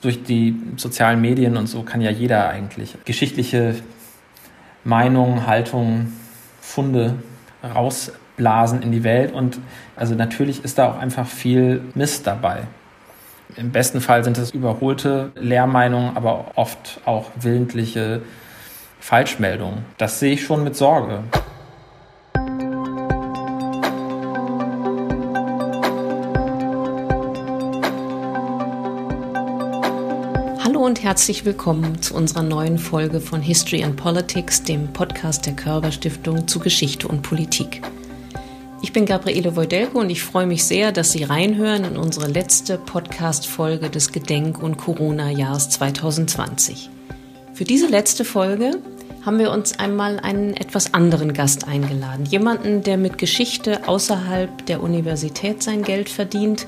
Durch die sozialen Medien und so kann ja jeder eigentlich geschichtliche Meinungen, Haltungen, Funde rausblasen in die Welt. Und also natürlich ist da auch einfach viel Mist dabei. Im besten Fall sind es überholte Lehrmeinungen, aber oft auch willentliche Falschmeldungen. Das sehe ich schon mit Sorge. Und herzlich willkommen zu unserer neuen Folge von History and Politics, dem Podcast der Körber Stiftung zu Geschichte und Politik. Ich bin Gabriele Wojdelko und ich freue mich sehr, dass Sie reinhören in unsere letzte Podcast-Folge des Gedenk- und Corona-Jahres 2020. Für diese letzte Folge haben wir uns einmal einen etwas anderen Gast eingeladen. Jemanden, der mit Geschichte außerhalb der Universität sein Geld verdient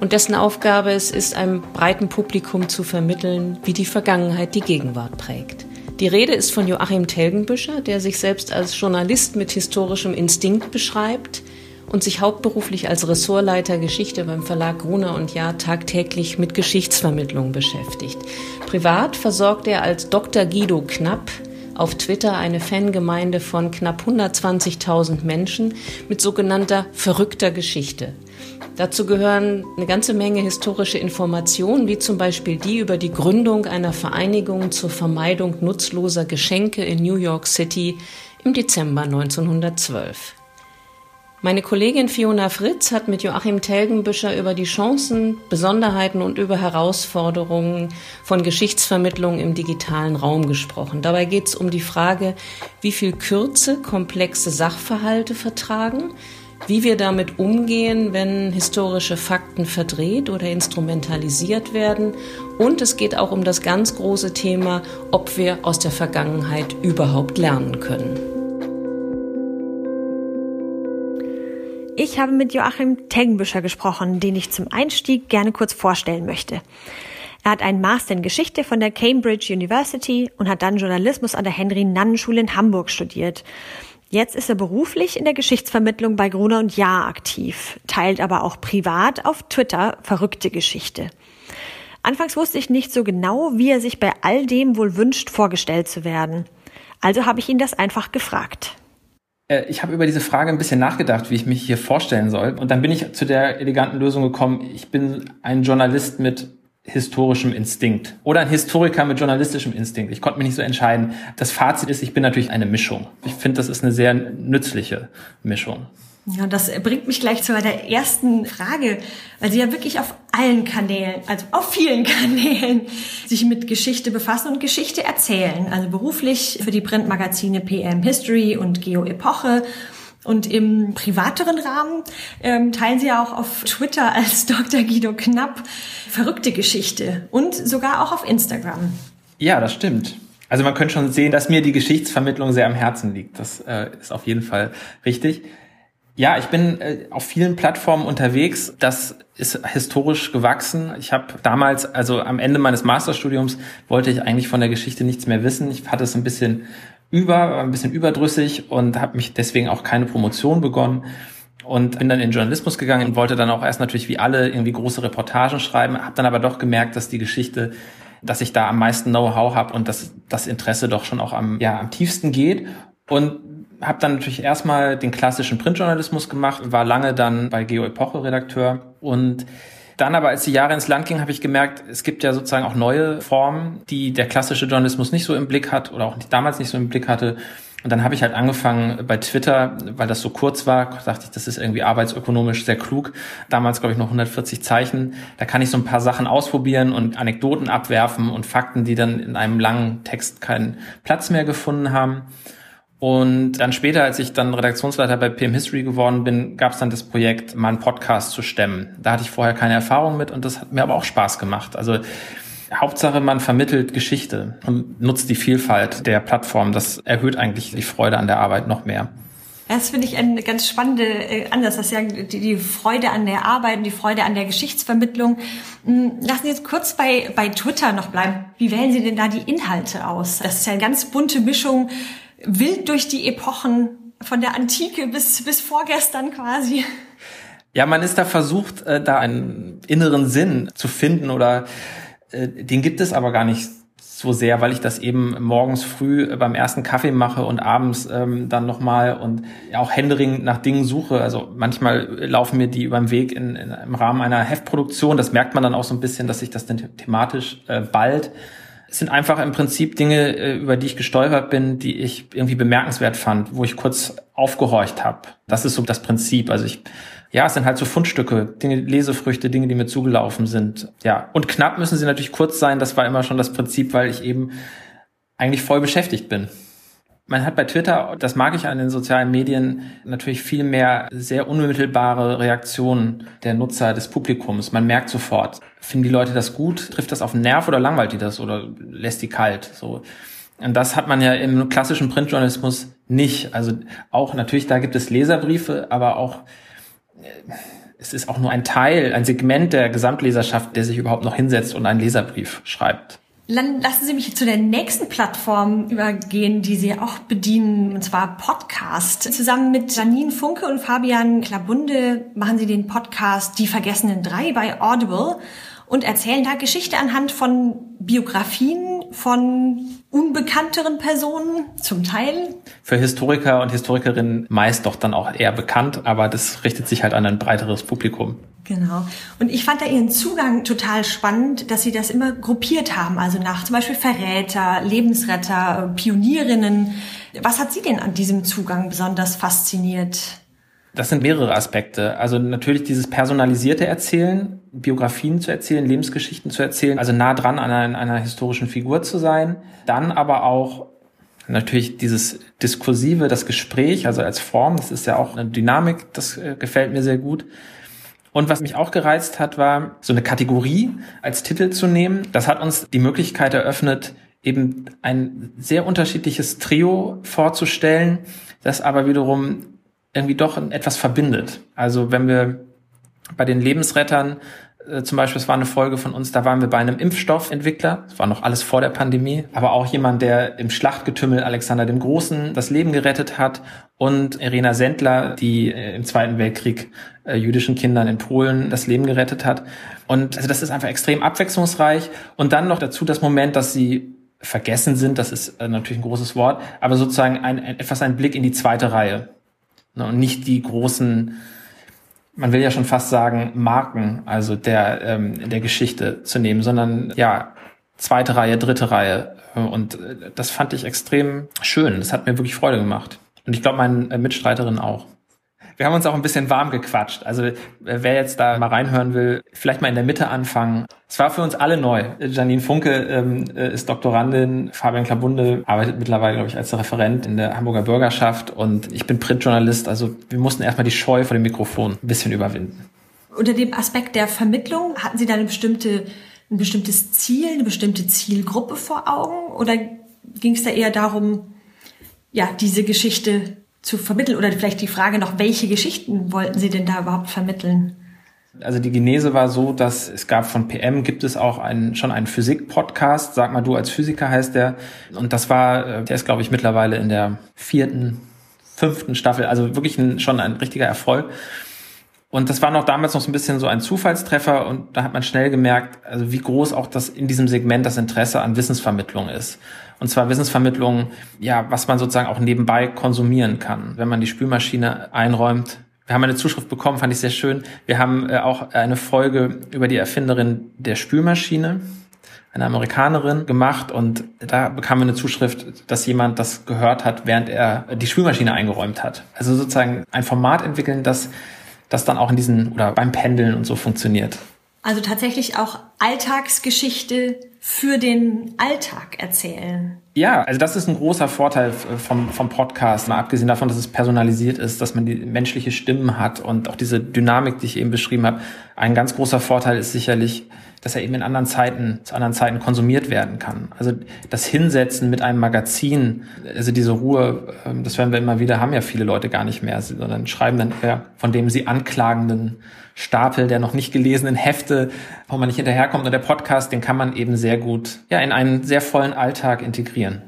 und dessen Aufgabe es ist, einem breiten Publikum zu vermitteln, wie die Vergangenheit die Gegenwart prägt. Die Rede ist von Joachim Telgenbüscher, der sich selbst als Journalist mit historischem Instinkt beschreibt und sich hauptberuflich als Ressortleiter Geschichte beim Verlag Gruner und Jahr tagtäglich mit Geschichtsvermittlung beschäftigt. Privat versorgt er als Dr. Guido Knapp auf Twitter eine Fangemeinde von knapp 120.000 Menschen mit sogenannter verrückter Geschichte. Dazu gehören eine ganze Menge historische Informationen, wie zum Beispiel die über die Gründung einer Vereinigung zur Vermeidung nutzloser Geschenke in New York City im Dezember 1912. Meine Kollegin Fiona Fritz hat mit Joachim Telgenbüscher über die Chancen, Besonderheiten und über Herausforderungen von Geschichtsvermittlung im digitalen Raum gesprochen. Dabei geht es um die Frage, wie viel Kürze komplexe Sachverhalte vertragen, wie wir damit umgehen, wenn historische Fakten verdreht oder instrumentalisiert werden. Und es geht auch um das ganz große Thema, ob wir aus der Vergangenheit überhaupt lernen können. Ich habe mit Joachim Teggenbüscher gesprochen, den ich zum Einstieg gerne kurz vorstellen möchte. Er hat einen Master in Geschichte von der Cambridge University und hat dann Journalismus an der Henry-Nannen-Schule in Hamburg studiert. Jetzt ist er beruflich in der Geschichtsvermittlung bei Gruner und Jahr aktiv, teilt aber auch privat auf Twitter verrückte Geschichte. Anfangs wusste ich nicht so genau, wie er sich bei all dem wohl wünscht, vorgestellt zu werden. Also habe ich ihn das einfach gefragt. Äh, ich habe über diese Frage ein bisschen nachgedacht, wie ich mich hier vorstellen soll. Und dann bin ich zu der eleganten Lösung gekommen, ich bin ein Journalist mit historischem Instinkt oder ein Historiker mit journalistischem Instinkt. Ich konnte mich nicht so entscheiden. Das Fazit ist, ich bin natürlich eine Mischung. Ich finde, das ist eine sehr nützliche Mischung. Ja, das bringt mich gleich zu der ersten Frage, weil Sie ja wirklich auf allen Kanälen, also auf vielen Kanälen, sich mit Geschichte befassen und Geschichte erzählen. Also beruflich für die Printmagazine PM History und Geo Epoche und im privateren Rahmen ähm, teilen sie ja auch auf Twitter als Dr. Guido Knapp verrückte Geschichte und sogar auch auf Instagram. Ja, das stimmt. Also man könnte schon sehen, dass mir die Geschichtsvermittlung sehr am Herzen liegt. Das äh, ist auf jeden Fall richtig. Ja, ich bin äh, auf vielen Plattformen unterwegs. Das ist historisch gewachsen. Ich habe damals, also am Ende meines Masterstudiums, wollte ich eigentlich von der Geschichte nichts mehr wissen. Ich hatte es ein bisschen über, war ein bisschen überdrüssig und habe mich deswegen auch keine Promotion begonnen und bin dann in Journalismus gegangen und wollte dann auch erst natürlich wie alle irgendwie große Reportagen schreiben, habe dann aber doch gemerkt, dass die Geschichte, dass ich da am meisten Know-how habe und dass das Interesse doch schon auch am ja am tiefsten geht und habe dann natürlich erstmal den klassischen Printjournalismus gemacht, war lange dann bei Geo Epoche Redakteur und dann aber, als die Jahre ins Land gingen, habe ich gemerkt, es gibt ja sozusagen auch neue Formen, die der klassische Journalismus nicht so im Blick hat oder auch damals nicht so im Blick hatte. Und dann habe ich halt angefangen bei Twitter, weil das so kurz war, dachte ich, das ist irgendwie arbeitsökonomisch sehr klug. Damals, glaube ich, noch 140 Zeichen. Da kann ich so ein paar Sachen ausprobieren und Anekdoten abwerfen und Fakten, die dann in einem langen Text keinen Platz mehr gefunden haben. Und dann später, als ich dann Redaktionsleiter bei PM History geworden bin, gab es dann das Projekt, mal einen Podcast zu stemmen. Da hatte ich vorher keine Erfahrung mit und das hat mir aber auch Spaß gemacht. Also Hauptsache, man vermittelt Geschichte und nutzt die Vielfalt der Plattform. Das erhöht eigentlich die Freude an der Arbeit noch mehr. Das finde ich eine ganz spannende äh, Ansatz. Das ja die, die Freude an der Arbeit und die Freude an der Geschichtsvermittlung. Hm, lassen Sie jetzt kurz bei, bei Twitter noch bleiben. Wie wählen Sie denn da die Inhalte aus? Das ist ja eine ganz bunte Mischung wild durch die Epochen von der Antike bis, bis vorgestern quasi. Ja, man ist da versucht, äh, da einen inneren Sinn zu finden oder äh, den gibt es aber gar nicht so sehr, weil ich das eben morgens früh beim ersten Kaffee mache und abends ähm, dann nochmal und auch händeringend nach Dingen suche. Also manchmal laufen mir die über den Weg in, in, im Rahmen einer Heftproduktion. Das merkt man dann auch so ein bisschen, dass sich das dann thematisch äh, bald. Es sind einfach im Prinzip Dinge, äh, über die ich gestolpert bin, die ich irgendwie bemerkenswert fand, wo ich kurz aufgehorcht habe. Das ist so das Prinzip. Also ich ja, es sind halt so Fundstücke, Dinge, Lesefrüchte, Dinge, die mir zugelaufen sind. Ja, und knapp müssen sie natürlich kurz sein. Das war immer schon das Prinzip, weil ich eben eigentlich voll beschäftigt bin. Man hat bei Twitter, das mag ich an den sozialen Medien, natürlich viel mehr sehr unmittelbare Reaktionen der Nutzer, des Publikums. Man merkt sofort, finden die Leute das gut, trifft das auf den Nerv oder langweilt die das oder lässt die kalt, so. Und das hat man ja im klassischen Printjournalismus nicht. Also auch natürlich, da gibt es Leserbriefe, aber auch es ist auch nur ein Teil, ein Segment der Gesamtleserschaft, der sich überhaupt noch hinsetzt und einen Leserbrief schreibt. Lassen Sie mich zu der nächsten Plattform übergehen, die Sie auch bedienen, und zwar Podcast. Zusammen mit Janine Funke und Fabian Klabunde machen Sie den Podcast Die Vergessenen Drei bei Audible und erzählen da Geschichte anhand von Biografien von unbekannteren Personen zum Teil. Für Historiker und Historikerinnen meist doch dann auch eher bekannt, aber das richtet sich halt an ein breiteres Publikum. Genau. Und ich fand da ihren Zugang total spannend, dass sie das immer gruppiert haben, also nach zum Beispiel Verräter, Lebensretter, Pionierinnen. Was hat Sie denn an diesem Zugang besonders fasziniert? Das sind mehrere Aspekte. Also natürlich dieses personalisierte Erzählen, Biografien zu erzählen, Lebensgeschichten zu erzählen, also nah dran an einer, einer historischen Figur zu sein. Dann aber auch natürlich dieses Diskursive, das Gespräch, also als Form, das ist ja auch eine Dynamik, das äh, gefällt mir sehr gut. Und was mich auch gereizt hat, war so eine Kategorie als Titel zu nehmen. Das hat uns die Möglichkeit eröffnet, eben ein sehr unterschiedliches Trio vorzustellen, das aber wiederum irgendwie doch etwas verbindet. Also wenn wir bei den Lebensrettern zum Beispiel, es war eine Folge von uns, da waren wir bei einem Impfstoffentwickler, es war noch alles vor der Pandemie, aber auch jemand, der im Schlachtgetümmel Alexander dem Großen das Leben gerettet hat und Irena Sendler, die äh, im Zweiten Weltkrieg äh, jüdischen Kindern in Polen das Leben gerettet hat. Und also das ist einfach extrem abwechslungsreich. Und dann noch dazu das Moment, dass sie vergessen sind, das ist äh, natürlich ein großes Wort, aber sozusagen ein, ein, etwas ein Blick in die zweite Reihe. Ne, und nicht die großen, man will ja schon fast sagen, Marken, also der, ähm, der Geschichte zu nehmen, sondern ja, zweite Reihe, dritte Reihe. Und äh, das fand ich extrem schön. Das hat mir wirklich Freude gemacht. Und ich glaube, meinen äh, Mitstreiterinnen auch. Wir haben uns auch ein bisschen warm gequatscht. Also äh, wer jetzt da mal reinhören will, vielleicht mal in der Mitte anfangen. Es war für uns alle neu. Janine Funke ähm, äh, ist Doktorandin, Fabian Klabunde arbeitet mittlerweile, glaube ich, als Referent in der Hamburger Bürgerschaft und ich bin Printjournalist. Also wir mussten erstmal die Scheu vor dem Mikrofon ein bisschen überwinden. Unter dem Aspekt der Vermittlung hatten Sie da eine bestimmte, ein bestimmtes Ziel, eine bestimmte Zielgruppe vor Augen? Oder ging es da eher darum, ja, diese Geschichte zu vermitteln? Oder vielleicht die Frage noch, welche Geschichten wollten Sie denn da überhaupt vermitteln? Also die Genese war so, dass es gab von PM gibt es auch einen, schon einen Physik-Podcast, sag mal du als Physiker heißt der. Und das war, äh, der ist glaube ich mittlerweile in der vierten, fünften Staffel, also wirklich ein, schon ein richtiger Erfolg. Und das war noch damals noch so ein bisschen so ein Zufallstreffer und da hat man schnell gemerkt, also wie groß auch das in diesem Segment das Interesse an Wissensvermittlung ist. Und zwar Wissensvermittlung, ja, was man sozusagen auch nebenbei konsumieren kann. Wenn man die Spülmaschine einräumt, wir haben eine Zuschrift bekommen, fand ich sehr schön. Wir haben äh, auch eine Folge über die Erfinderin der Spülmaschine, eine Amerikanerin, gemacht und da bekamen wir eine Zuschrift, dass jemand das gehört hat, während er die Spülmaschine eingeräumt hat. Also sozusagen ein Format entwickeln, das, das dann auch in diesen oder beim Pendeln und so funktioniert. Also tatsächlich auch Alltagsgeschichte für den Alltag erzählen. Ja, also das ist ein großer Vorteil vom, vom Podcast, mal abgesehen davon, dass es personalisiert ist, dass man die menschliche Stimmen hat und auch diese Dynamik, die ich eben beschrieben habe. Ein ganz großer Vorteil ist sicherlich, dass er eben in anderen Zeiten, zu anderen Zeiten konsumiert werden kann. Also das Hinsetzen mit einem Magazin, also diese Ruhe, ähm, das werden wir immer wieder, haben ja viele Leute gar nicht mehr, sondern schreiben dann eher von dem sie anklagenden Stapel der noch nicht gelesenen Hefte, wo man nicht hinterherkommt. Und der Podcast, den kann man eben sehr gut ja, in einen sehr vollen Alltag integrieren.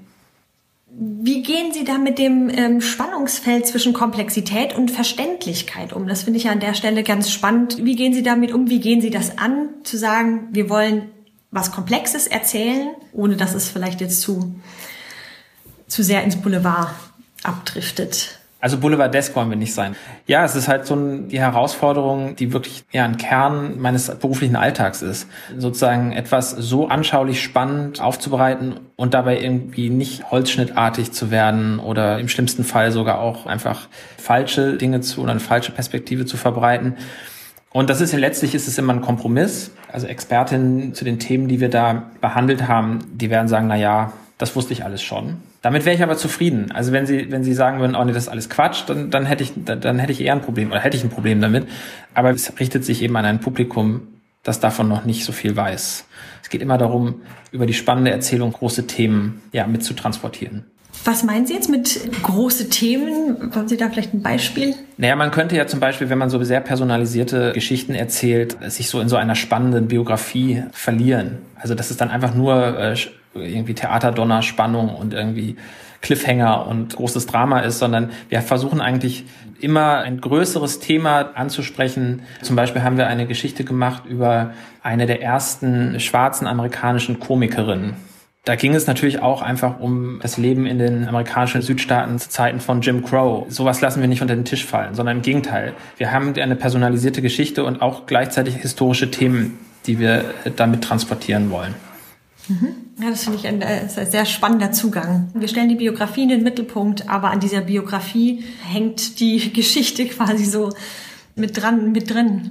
Wie gehen Sie da mit dem ähm, Spannungsfeld zwischen Komplexität und Verständlichkeit um? Das finde ich ja an der Stelle ganz spannend. Wie gehen Sie damit um? Wie gehen Sie das an, zu sagen, wir wollen was Komplexes erzählen, ohne dass es vielleicht jetzt zu, zu sehr ins Boulevard abdriftet. Also Boulevardesk wollen wir nicht sein. Ja, es ist halt so ein, die Herausforderung, die wirklich ja ein Kern meines beruflichen Alltags ist. Sozusagen etwas so anschaulich spannend aufzubereiten und dabei irgendwie nicht holzschnittartig zu werden oder im schlimmsten Fall sogar auch einfach falsche Dinge zu oder eine falsche Perspektive zu verbreiten. Und das ist ja letztlich ist es immer ein Kompromiss. Also Expertinnen zu den Themen, die wir da behandelt haben, die werden sagen, na ja, das wusste ich alles schon. Damit wäre ich aber zufrieden. Also wenn Sie, wenn Sie sagen würden, oh nee, das ist alles Quatsch, dann, dann hätte ich, dann hätte ich eher ein Problem oder hätte ich ein Problem damit. Aber es richtet sich eben an ein Publikum, das davon noch nicht so viel weiß. Es geht immer darum, über die spannende Erzählung große Themen ja, mitzutransportieren. Was meinen Sie jetzt mit große Themen? Haben Sie da vielleicht ein Beispiel? Naja, man könnte ja zum Beispiel, wenn man so sehr personalisierte Geschichten erzählt, sich so in so einer spannenden Biografie verlieren. Also das ist dann einfach nur äh, irgendwie Theaterdonner, Spannung und irgendwie Cliffhanger und großes Drama ist, sondern wir versuchen eigentlich immer ein größeres Thema anzusprechen. Zum Beispiel haben wir eine Geschichte gemacht über eine der ersten schwarzen amerikanischen Komikerinnen. Da ging es natürlich auch einfach um das Leben in den amerikanischen Südstaaten zu Zeiten von Jim Crow. Sowas lassen wir nicht unter den Tisch fallen, sondern im Gegenteil. Wir haben eine personalisierte Geschichte und auch gleichzeitig historische Themen, die wir damit transportieren wollen. Mhm. Ja, das finde ich ein, ein, sehr spannender Zugang. Wir stellen die Biografie in den Mittelpunkt, aber an dieser Biografie hängt die Geschichte quasi so mit dran, mit drin.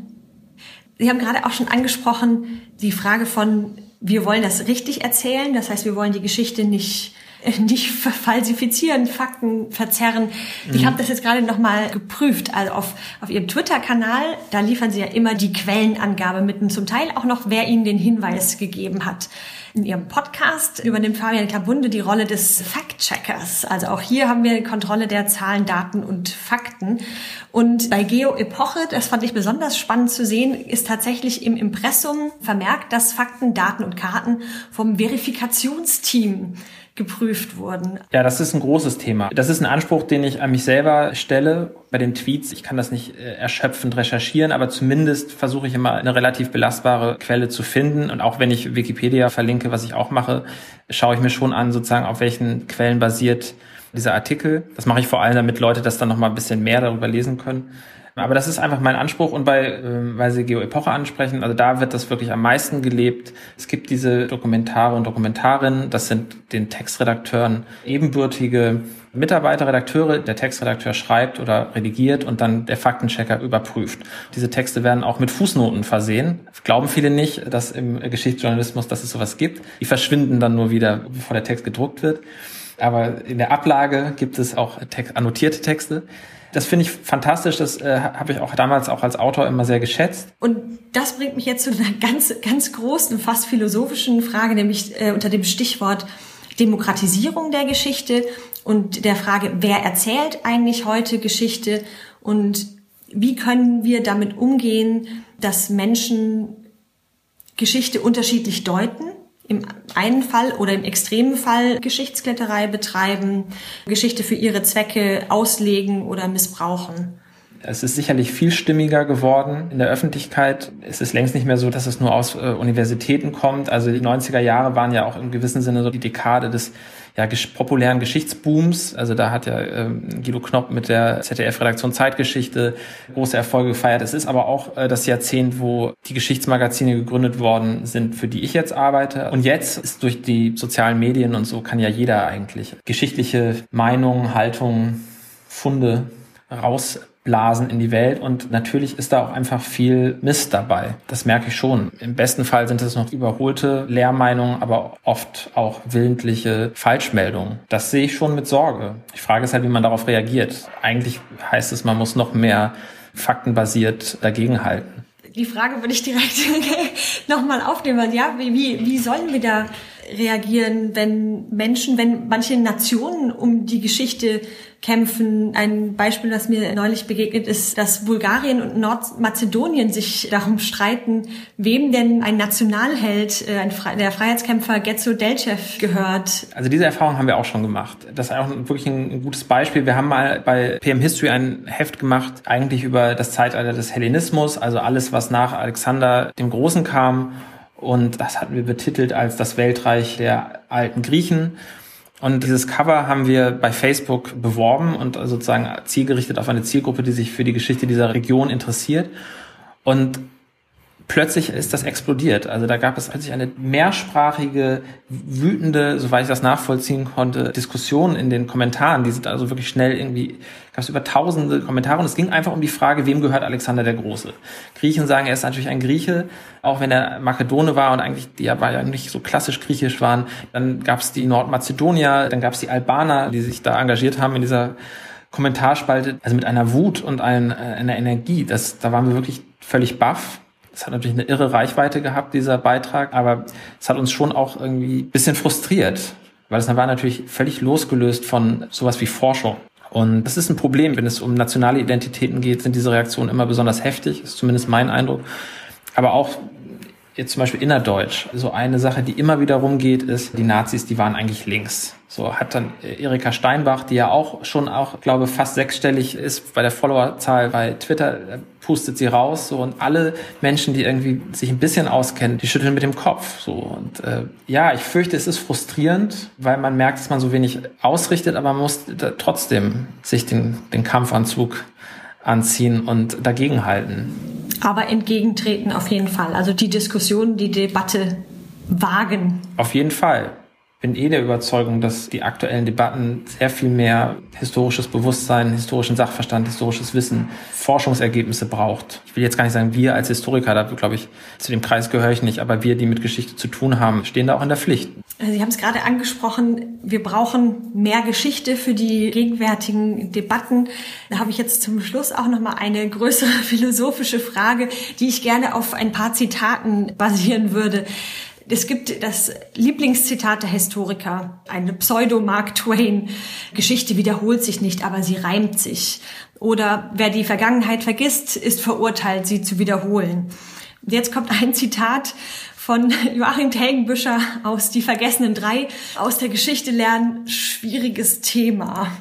Sie haben gerade auch schon angesprochen, die Frage von, wir wollen das richtig erzählen. Das heißt, wir wollen die Geschichte nicht nicht falsifizieren, Fakten verzerren. Mhm. Ich habe das jetzt gerade noch mal geprüft. Also auf, auf Ihrem Twitter-Kanal, da liefern Sie ja immer die Quellenangabe mit und zum Teil auch noch, wer Ihnen den Hinweis gegeben hat. In Ihrem Podcast übernimmt Fabian Kabunde die Rolle des Fact-Checkers. Also auch hier haben wir Kontrolle der Zahlen, Daten und Fakten. Und bei Geo Epoche, das fand ich besonders spannend zu sehen, ist tatsächlich im Impressum vermerkt, dass Fakten, Daten und Karten vom Verifikationsteam geprüft wurden. Ja, das ist ein großes Thema. Das ist ein Anspruch, den ich an mich selber stelle bei den Tweets. Ich kann das nicht äh, erschöpfend recherchieren, aber zumindest versuche ich immer eine relativ belastbare Quelle zu finden. Und auch wenn ich Wikipedia verlinke, was ich auch mache, schaue ich mir schon an, sozusagen auf welchen Quellen basiert dieser Artikel. Das mache ich vor allem, damit Leute das dann noch mal ein bisschen mehr darüber lesen können. Aber das ist einfach mein Anspruch und bei, äh, weil Sie Geo-Epoche ansprechen, also da wird das wirklich am meisten gelebt. Es gibt diese Dokumentare und Dokumentarinnen, das sind den Textredakteuren ebenbürtige Mitarbeiter, Redakteure, der Textredakteur schreibt oder redigiert und dann der Faktenchecker überprüft. Diese Texte werden auch mit Fußnoten versehen. Glauben viele nicht, dass im Geschichtsjournalismus, dass es sowas gibt. Die verschwinden dann nur wieder, bevor der Text gedruckt wird. Aber in der Ablage gibt es auch annotierte Texte. Das finde ich fantastisch. Das äh, habe ich auch damals auch als Autor immer sehr geschätzt. Und das bringt mich jetzt zu einer ganz, ganz großen, fast philosophischen Frage, nämlich äh, unter dem Stichwort Demokratisierung der Geschichte und der Frage, wer erzählt eigentlich heute Geschichte und wie können wir damit umgehen, dass Menschen Geschichte unterschiedlich deuten im einen Fall oder im extremen Fall Geschichtskletterei betreiben, Geschichte für ihre Zwecke auslegen oder missbrauchen. Es ist sicherlich vielstimmiger geworden in der Öffentlichkeit. Es ist längst nicht mehr so, dass es nur aus äh, Universitäten kommt. Also die 90er Jahre waren ja auch im gewissen Sinne so die Dekade des ja, ges populären Geschichtsbooms. Also da hat ja ähm, Guido Knopp mit der ZDF-Redaktion Zeitgeschichte große Erfolge gefeiert. Es ist aber auch äh, das Jahrzehnt, wo die Geschichtsmagazine gegründet worden sind, für die ich jetzt arbeite. Und jetzt ist durch die sozialen Medien und so kann ja jeder eigentlich geschichtliche Meinungen, Haltungen, Funde raus blasen in die Welt und natürlich ist da auch einfach viel Mist dabei. Das merke ich schon. Im besten Fall sind es noch überholte Lehrmeinungen, aber oft auch willentliche Falschmeldungen. Das sehe ich schon mit Sorge. Ich frage es halt, wie man darauf reagiert. Eigentlich heißt es, man muss noch mehr faktenbasiert dagegenhalten. Die Frage würde ich direkt nochmal aufnehmen. Ja, wie, wie sollen wir da reagieren, wenn Menschen, wenn manche Nationen um die Geschichte kämpfen. Ein Beispiel, das mir neulich begegnet ist, dass Bulgarien und Nordmazedonien sich darum streiten, wem denn ein Nationalheld, äh, ein Fre der Freiheitskämpfer Getzo Delchev gehört. Also diese Erfahrung haben wir auch schon gemacht. Das ist auch wirklich ein gutes Beispiel. Wir haben mal bei PM History ein Heft gemacht, eigentlich über das Zeitalter des Hellenismus, also alles, was nach Alexander dem Großen kam Und das hatten wir betitelt als das Weltreich der alten Griechen. Und dieses Cover haben wir bei Facebook beworben und sozusagen zielgerichtet auf eine Zielgruppe, die sich für die Geschichte dieser Region interessiert. Und plötzlich ist das explodiert. Also da gab es plötzlich eine mehrsprachige, wütende, soweit ich das nachvollziehen konnte, Diskussion in den Kommentaren. Die sind also wirklich schnell irgendwie, gab es über tausende Kommentare und es ging einfach um die Frage, wem gehört Alexander der Große? Griechen sagen, er ist natürlich ein Grieche, auch wenn er Makedone war und eigentlich die ja, ja nicht so klassisch griechisch waren. Dann gab es die Nordmazedonier, dann gab es die Albaner, die sich da engagiert haben in dieser Kommentarspalte, also mit einer Wut und einer, einer Energie. Das, da waren wir wirklich völlig baff es hat natürlich eine irre Reichweite gehabt, dieser Beitrag, aber es hat uns schon auch irgendwie ein bisschen frustriert, weil es war natürlich völlig losgelöst von sowas wie Forschung. Und das ist ein Problem, wenn es um nationale Identitäten geht, sind diese Reaktionen immer besonders heftig, ist zumindest mein Eindruck. Aber auch jetzt zum Beispiel innerdeutsch. So eine Sache, die immer wieder rumgeht, ist, die Nazis, die waren eigentlich links. So hat dann Erika Steinbach, die ja auch schon auch, glaube fast sechsstellig ist bei der Followerzahl bei Twitter, pustet sie raus. So und alle Menschen, die irgendwie sich ein bisschen auskennen, die schütteln mit dem Kopf. So und äh, ja, ich fürchte, es ist frustrierend, weil man merkt, dass man so wenig ausrichtet, aber man muss trotzdem sich den, den Kampfanzug anziehen und dagegenhalten. Aber entgegentreten auf jeden Fall. Also die Diskussion, die Debatte wagen. Auf jeden Fall bin eh der Überzeugung, dass die aktuellen Debatten sehr viel mehr historisches Bewusstsein, historischen Sachverstand, historisches Wissen, Forschungsergebnisse braucht. Ich will jetzt gar nicht sagen, wir als Historiker, da glaube ich, zu dem Kreis gehöre ich nicht, aber wir, die mit Geschichte zu tun haben, stehen da auch in der Pflicht. Sie haben es gerade angesprochen, wir brauchen mehr Geschichte für die gegenwärtigen Debatten. Da habe ich jetzt zum Schluss auch noch mal eine größere philosophische Frage, die ich gerne auf ein paar Zitaten basieren würde. Es gibt das Lieblingszitat der Historiker, eine Pseudo-Mark Twain. Geschichte wiederholt sich nicht, aber sie reimt sich. Oder wer die Vergangenheit vergisst, ist verurteilt, sie zu wiederholen. Jetzt kommt ein Zitat von Joachim Telgenbüscher aus Die Vergessenen Drei. Aus der Geschichte lernen, schwieriges Thema.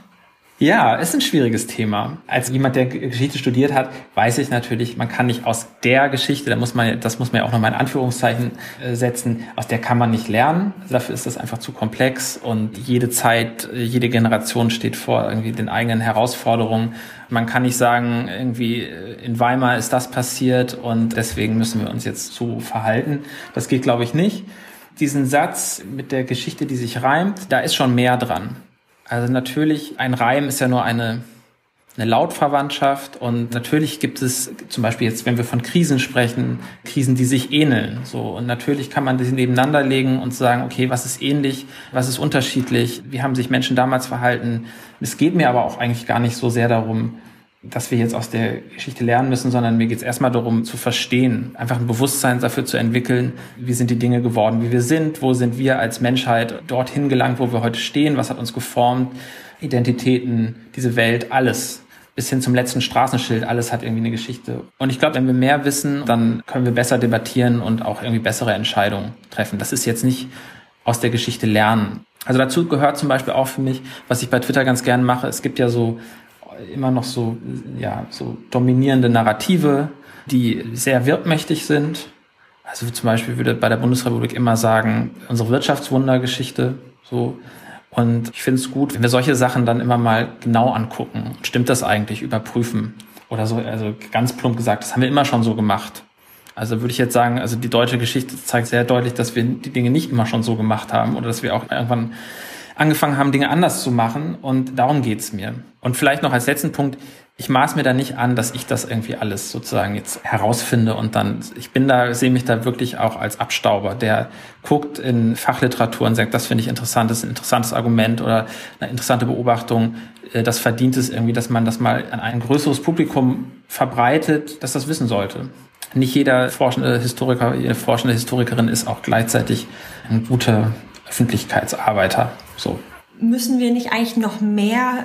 Ja, ist ein schwieriges Thema. Als jemand, der Geschichte studiert hat, weiß ich natürlich, man kann nicht aus der Geschichte, da muss man, das muss man ja auch nochmal in Anführungszeichen äh, setzen, aus der kann man nicht lernen. Dafür ist das einfach zu komplex und jede Zeit, jede Generation steht vor irgendwie den eigenen Herausforderungen. Man kann nicht sagen, irgendwie äh, in Weimar ist das passiert und deswegen müssen wir uns jetzt so verhalten. Das geht, glaube ich, nicht. Diesen Satz mit der Geschichte, die sich reimt, da ist schon mehr dran. Also natürlich, ein Reim ist ja nur eine, eine Lautverwandtschaft und natürlich gibt es zum Beispiel jetzt, wenn wir von Krisen sprechen, Krisen, die sich ähneln. So und natürlich kann man das nebeneinander legen und sagen, okay, was ist ähnlich, was ist unterschiedlich, wie haben sich Menschen damals verhalten. Es geht mir aber auch eigentlich gar nicht so sehr darum, dass wir jetzt aus der Geschichte lernen müssen, sondern mir geht es erstmal darum zu verstehen, einfach ein Bewusstsein dafür zu entwickeln, wie sind die Dinge geworden, wie wir sind, wo sind wir als Menschheit dorthin gelangt, wo wir heute stehen, was hat uns geformt, Identitäten, diese Welt, alles bis hin zum letzten Straßenschild, alles hat irgendwie eine Geschichte. Und ich glaube, wenn wir mehr wissen, dann können wir besser debattieren und auch irgendwie bessere Entscheidungen treffen. Das ist jetzt nicht aus der Geschichte lernen. Also dazu gehört zum Beispiel auch für mich, was ich bei Twitter ganz gern mache, es gibt ja so immer noch so, ja, so dominierende Narrative, die sehr wirkmächtig sind. Also zum Beispiel würde bei der Bundesrepublik immer sagen, unsere Wirtschaftswundergeschichte, so. Und ich finde es gut, wenn wir solche Sachen dann immer mal genau angucken. Stimmt das eigentlich? Überprüfen. Oder so, also ganz plump gesagt, das haben wir immer schon so gemacht. Also würde ich jetzt sagen, also die deutsche Geschichte zeigt sehr deutlich, dass wir die Dinge nicht immer schon so gemacht haben oder dass wir auch irgendwann angefangen haben, Dinge anders zu machen. Und darum geht's mir. Und vielleicht noch als letzten Punkt, ich maß mir da nicht an, dass ich das irgendwie alles sozusagen jetzt herausfinde und dann, ich bin da, sehe mich da wirklich auch als Abstauber, der guckt in Fachliteratur und sagt, das finde ich interessant, das ist ein interessantes Argument oder eine interessante Beobachtung, äh, das verdient es irgendwie, dass man das mal an ein größeres Publikum verbreitet, dass das wissen sollte. Nicht jeder forschende Historiker, jede forschende Historikerin ist auch gleichzeitig ein guter Öffentlichkeitsarbeiter. So. Müssen wir nicht eigentlich noch mehr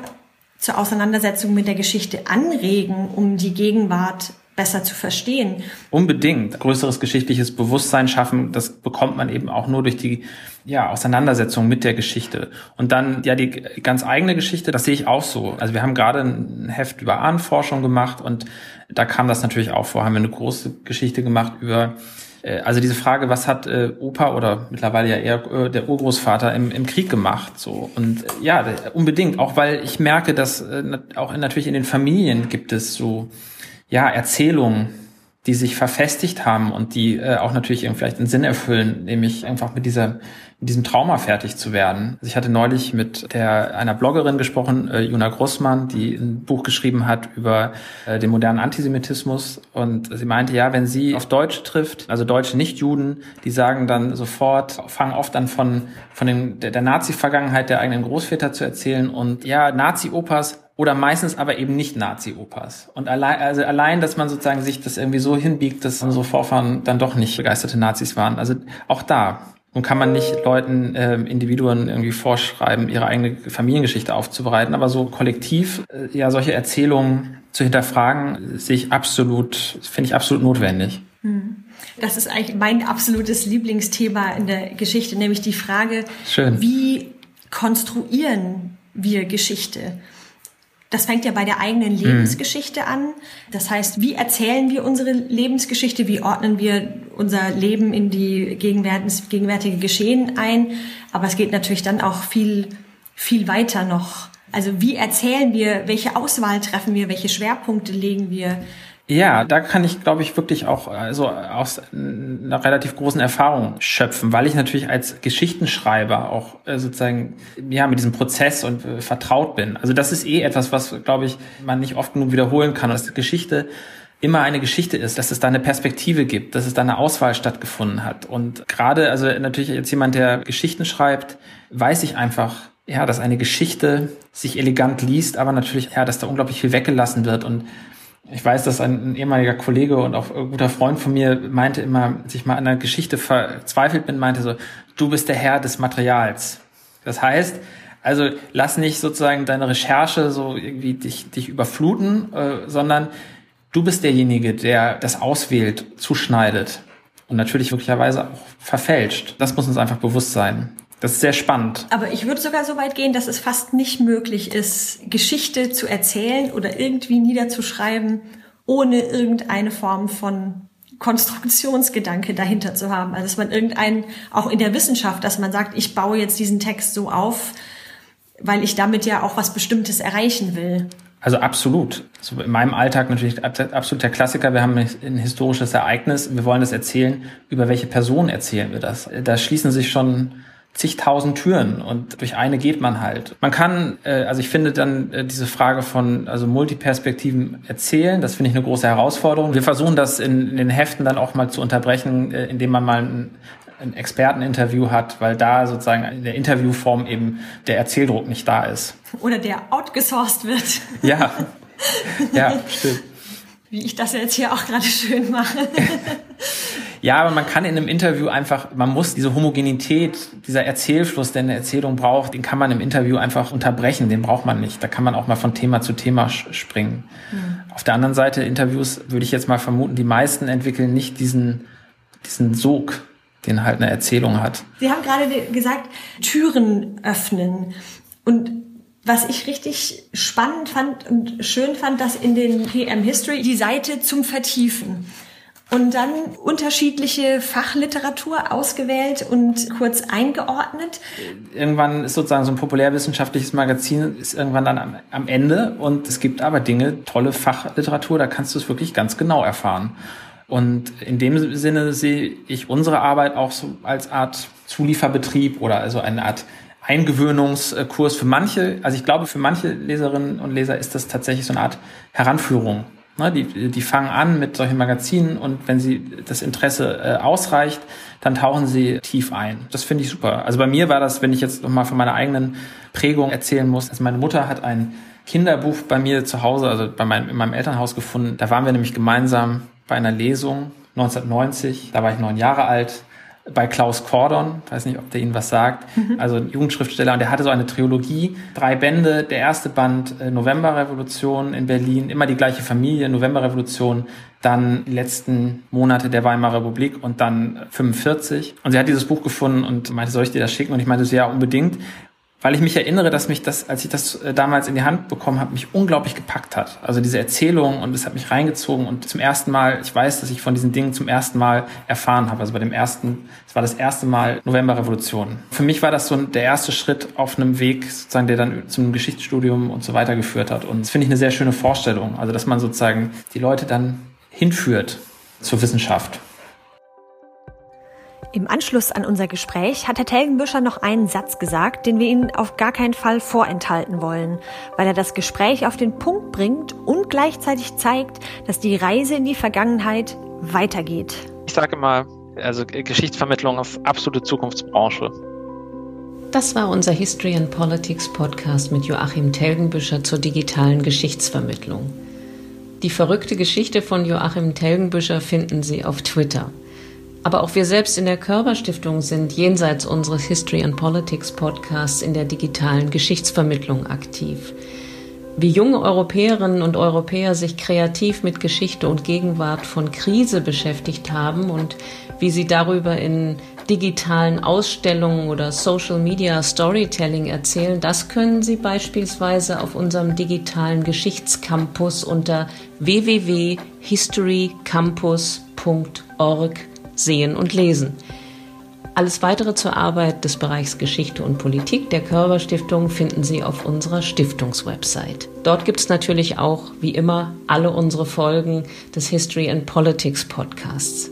zur Auseinandersetzung mit der Geschichte anregen, um die Gegenwart besser zu verstehen. Unbedingt. Größeres geschichtliches Bewusstsein schaffen, das bekommt man eben auch nur durch die ja, Auseinandersetzung mit der Geschichte. Und dann ja die ganz eigene Geschichte, das sehe ich auch so. Also wir haben gerade ein Heft über Ahnenforschung gemacht und da kam das natürlich auch vor, haben wir eine große Geschichte gemacht über also diese Frage, was hat äh, Opa oder mittlerweile ja eher äh, der Urgroßvater im, im Krieg gemacht? So und äh, ja, unbedingt. Auch weil ich merke, dass äh, auch in, natürlich in den Familien gibt es so ja Erzählungen, die sich verfestigt haben und die äh, auch natürlich irgendwie vielleicht einen Sinn erfüllen, nämlich einfach mit dieser mit diesem Trauma fertig zu werden. Also ich hatte neulich mit der einer Bloggerin gesprochen, äh, Juna Grossmann, die ein Buch geschrieben hat über äh, den modernen Antisemitismus und sie meinte, ja, wenn sie auf Deutsche trifft, also deutsche Nicht-Juden, die sagen dann sofort, fangen oft an von von den, der, der Nazi-Vergangenheit der eigenen Großväter zu erzählen und ja, Nazi-Opas oder meistens aber eben nicht Nazi-Opas. Und allein, also allein, dass man sozusagen sich das irgendwie so hinbiegt, dass unsere Vorfahren dann doch nicht begeisterte Nazis waren. Also auch da. Und kann man nicht Leuten, äh, Individuen irgendwie vorschreiben, ihre eigene Familiengeschichte aufzubereiten. Aber so kollektiv, äh, ja, solche Erzählungen zu hinterfragen, sehe ich absolut, finde ich absolut notwendig. Hm. Das ist eigentlich mein absolutes Lieblingsthema in der Geschichte, nämlich die Frage, Schön. wie konstruieren wir Geschichte? Das fängt ja bei der eigenen mhm. Lebensgeschichte an. Das heißt, wie erzählen wir unsere Lebensgeschichte? Wie ordnen wir unser Leben in die gegenwärtige Geschehen ein? Aber es geht natürlich dann auch viel, viel weiter noch. Also wie erzählen wir? Welche Auswahl treffen wir? Welche Schwerpunkte legen wir? Ja, da kann ich, glaube ich, wirklich auch also aus einer relativ großen Erfahrung schöpfen, weil ich natürlich als Geschichtenschreiber auch äh, sozusagen ja mit diesem Prozess und äh, vertraut bin. Also das ist eh etwas, was, glaube ich, man nicht oft genug wiederholen kann, dass Geschichte immer eine Geschichte ist, dass es da eine Perspektive gibt, dass es da eine Auswahl stattgefunden hat. Und gerade, also natürlich jetzt jemand, der Geschichten schreibt, weiß ich einfach, ja, dass eine Geschichte sich elegant liest, aber natürlich, ja, dass da unglaublich viel weggelassen wird und ich weiß, dass ein, ehemaliger Kollege und auch ein guter Freund von mir meinte immer, als ich mal an einer Geschichte verzweifelt bin, meinte so, du bist der Herr des Materials. Das heißt, also lass nicht sozusagen deine Recherche so irgendwie dich, dich überfluten, äh, sondern du bist derjenige, der das auswählt, zuschneidet und natürlich möglicherweise auch verfälscht. Das muss uns einfach bewusst sein. Das ist sehr spannend. Aber ich würde sogar so weit gehen, dass es fast nicht möglich ist, Geschichte zu erzählen oder irgendwie niederzuschreiben, ohne irgendeine Form von Konstruktionsgedanke dahinter zu haben. Also dass man irgendeinen, auch in der Wissenschaft, dass man sagt, ich baue jetzt diesen Text so auf, weil ich damit ja auch was Bestimmtes erreichen will. Also absolut. Also in meinem Alltag natürlich absolut der Klassiker. Wir haben ein historisches Ereignis. Wir wollen das erzählen. Über welche Person erzählen wir das? Da schließen sich schon zigtausend Türen und durch eine geht man halt. Man kann, äh, also ich finde dann äh, diese Frage von also Multiperspektiven erzählen, das finde ich eine große Herausforderung. Wir versuchen das in, in den Heften dann auch mal zu unterbrechen, äh, indem man mal ein, ein Experteninterview hat, weil da sozusagen in der Interviewform eben der Erzähldruck nicht da ist. Oder der outgesourced wird. Ja, ja, stimmt. Wie ich das jetzt hier auch gerade schön mache. Ja, aber man kann in einem Interview einfach, man muss diese Homogenität, dieser Erzählfluss, der eine Erzählung braucht, den kann man im Interview einfach unterbrechen, den braucht man nicht. Da kann man auch mal von Thema zu Thema springen. Mhm. Auf der anderen Seite, Interviews würde ich jetzt mal vermuten, die meisten entwickeln nicht diesen, diesen Sog, den halt eine Erzählung hat. Sie haben gerade gesagt, Türen öffnen. Und was ich richtig spannend fand und schön fand, dass in den PM History die Seite zum Vertiefen und dann unterschiedliche Fachliteratur ausgewählt und kurz eingeordnet. Irgendwann ist sozusagen so ein populärwissenschaftliches Magazin ist irgendwann dann am, am Ende und es gibt aber Dinge, tolle Fachliteratur, da kannst du es wirklich ganz genau erfahren. Und in dem Sinne sehe ich unsere Arbeit auch so als Art Zulieferbetrieb oder also eine Art Eingewöhnungskurs für manche. Also ich glaube, für manche Leserinnen und Leser ist das tatsächlich so eine Art Heranführung Ne, die, die fangen an mit solchen Magazinen und wenn sie das Interesse äh, ausreicht, dann tauchen sie tief ein. Das finde ich super. Also bei mir war das, wenn ich jetzt nochmal von meiner eigenen Prägung erzählen muss, also meine Mutter hat ein Kinderbuch bei mir zu Hause, also bei meinem, in meinem Elternhaus gefunden. Da waren wir nämlich gemeinsam bei einer Lesung 1990. Da war ich neun Jahre alt bei Klaus Kordon, weiß nicht, ob der Ihnen was sagt, mhm. also ein Jugendschriftsteller, und der hatte so eine Trilogie, drei Bände, der erste Band äh, Novemberrevolution in Berlin, immer die gleiche Familie, Novemberrevolution, dann die letzten Monate der Weimarer Republik und dann 45. Und sie hat dieses Buch gefunden und meinte, soll ich dir das schicken? Und ich meinte ja, unbedingt. Weil ich mich erinnere, dass mich das, als ich das äh, damals in die Hand bekommen habe, mich unglaublich gepackt hat. Also diese Erzählung und es hat mich reingezogen und zum ersten Mal, ich weiß, dass ich von diesen Dingen zum ersten Mal erfahren habe. Also bei dem ersten, es war das erste Mal Novemberrevolution. Für mich war das so der erste Schritt auf einem Weg, sozusagen, der dann zum Geschichtsstudium und so weiter geführt hat. Und das finde ich eine sehr schöne Vorstellung. Also dass man sozusagen die Leute dann hinführt zur Wissenschaft. Im Anschluss an unser Gespräch hat Herr Telgenbüscher noch einen Satz gesagt, den wir Ihnen auf gar keinen Fall vorenthalten wollen, weil er das Gespräch auf den Punkt bringt und gleichzeitig zeigt, dass die Reise in die Vergangenheit weitergeht. Ich sage mal, also Geschichtsvermittlung ist absolute Zukunftsbranche. Das war unser History and Politics Podcast mit Joachim Telgenbüscher zur digitalen Geschichtsvermittlung. Die verrückte Geschichte von Joachim Telgenbüscher finden Sie auf Twitter. Aber auch wir selbst in der Körperstiftung sind jenseits unseres History and Politics Podcasts in der digitalen Geschichtsvermittlung aktiv. Wie junge Europäerinnen und Europäer sich kreativ mit Geschichte und Gegenwart von Krise beschäftigt haben und wie sie darüber in digitalen Ausstellungen oder Social Media Storytelling erzählen, das können Sie beispielsweise auf unserem digitalen Geschichtscampus unter www.historycampus.org sehen und lesen. Alles weitere zur Arbeit des Bereichs Geschichte und Politik der Körber Stiftung finden Sie auf unserer Stiftungswebsite. Dort gibt es natürlich auch, wie immer, alle unsere Folgen des History and Politics Podcasts.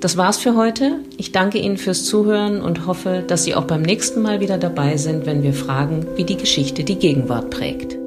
Das war's für heute. Ich danke Ihnen fürs Zuhören und hoffe, dass Sie auch beim nächsten Mal wieder dabei sind, wenn wir fragen, wie die Geschichte die Gegenwart prägt.